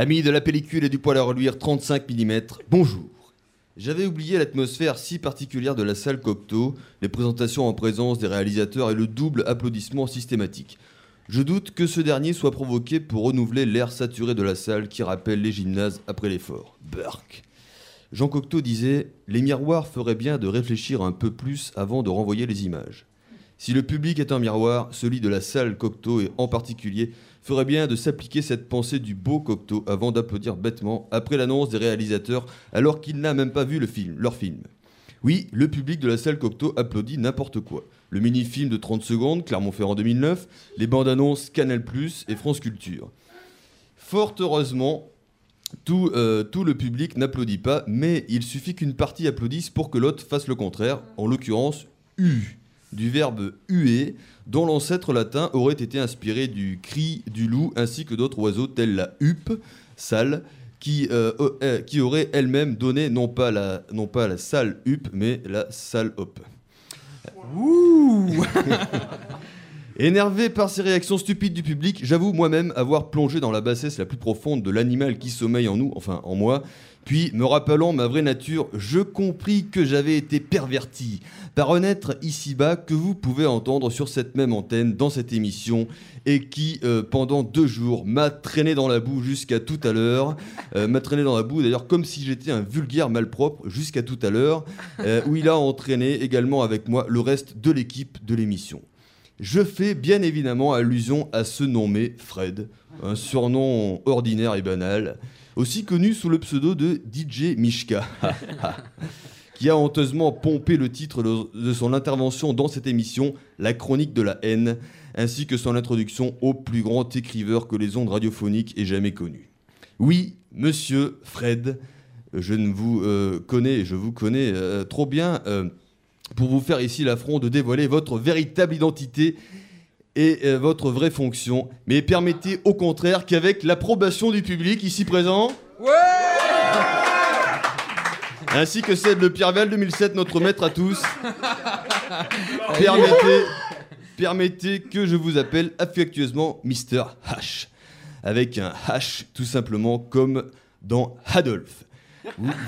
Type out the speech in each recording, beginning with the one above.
Amis de la pellicule et du poil à reluire 35 mm, bonjour. J'avais oublié l'atmosphère si particulière de la salle Cocteau, les présentations en présence des réalisateurs et le double applaudissement systématique. Je doute que ce dernier soit provoqué pour renouveler l'air saturé de la salle qui rappelle les gymnases après l'effort. Burk. Jean Cocteau disait Les miroirs feraient bien de réfléchir un peu plus avant de renvoyer les images. Si le public est un miroir, celui de la salle Cocteau et en particulier ferait bien de s'appliquer cette pensée du beau Cocteau avant d'applaudir bêtement après l'annonce des réalisateurs alors qu'il n'a même pas vu le film, leur film. Oui, le public de la salle Cocteau applaudit n'importe quoi. Le mini-film de 30 secondes, Clermont-Ferrand 2009, les bandes annonces Canal+, et France Culture. Fort heureusement, tout, euh, tout le public n'applaudit pas, mais il suffit qu'une partie applaudisse pour que l'autre fasse le contraire, en l'occurrence U du verbe huer, dont l'ancêtre latin aurait été inspiré du cri du loup ainsi que d'autres oiseaux tels la huppe, sale, qui, euh, euh, qui aurait elle-même donné non pas la, non pas la sale huppe, mais la sale hop. Énervé par ces réactions stupides du public, j'avoue moi-même avoir plongé dans la bassesse la plus profonde de l'animal qui sommeille en nous, enfin en moi, puis, me rappelant ma vraie nature, je compris que j'avais été perverti par un être ici-bas que vous pouvez entendre sur cette même antenne dans cette émission et qui, euh, pendant deux jours, m'a traîné dans la boue jusqu'à tout à l'heure. Euh, m'a traîné dans la boue, d'ailleurs, comme si j'étais un vulgaire malpropre jusqu'à tout à l'heure, euh, où il a entraîné également avec moi le reste de l'équipe de l'émission. Je fais bien évidemment allusion à ce nommé Fred, un surnom ordinaire et banal aussi connu sous le pseudo de DJ Mishka, qui a honteusement pompé le titre de son intervention dans cette émission, La chronique de la haine, ainsi que son introduction au plus grand écriveur que les ondes radiophoniques aient jamais connu. Oui, monsieur Fred, je ne vous euh, connais, je vous connais euh, trop bien euh, pour vous faire ici l'affront de dévoiler votre véritable identité et euh, votre vraie fonction. Mais permettez au contraire qu'avec l'approbation du public ici présent. ainsi que celle de Pierre Val 2007, notre maître à tous. permettez, permettez que je vous appelle affectueusement Mr. H. Avec un H tout simplement comme dans Adolphe.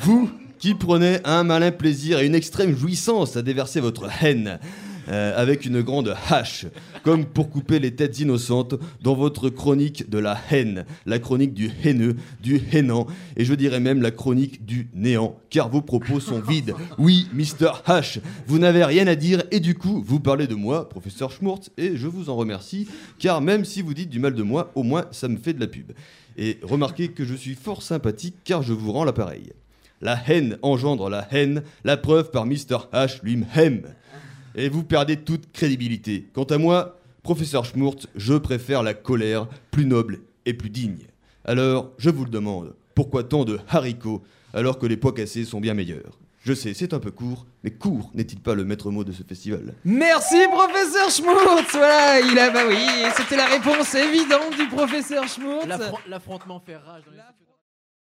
vous qui prenez un malin plaisir et une extrême jouissance à déverser votre haine euh, avec une grande hache, comme pour couper les têtes innocentes dans votre chronique de la haine, la chronique du haineux, du hainant, et je dirais même la chronique du néant, car vos propos sont vides. Oui, Mr. H, vous n'avez rien à dire, et du coup, vous parlez de moi, professeur Schmurtz, et je vous en remercie, car même si vous dites du mal de moi, au moins ça me fait de la pub. Et remarquez que je suis fort sympathique, car je vous rends l'appareil. La haine engendre la haine, la preuve par Mr. H lui-même et vous perdez toute crédibilité. Quant à moi, professeur Schmurt, je préfère la colère, plus noble et plus digne. Alors, je vous le demande, pourquoi tant de haricots alors que les pois cassés sont bien meilleurs? Je sais, c'est un peu court, mais court n'est-il pas le maître mot de ce festival? Merci, professeur Schmurtz Voilà, il a, bah oui, c'était la réponse évidente du professeur Schmurtz. L'affrontement fait rage dans les...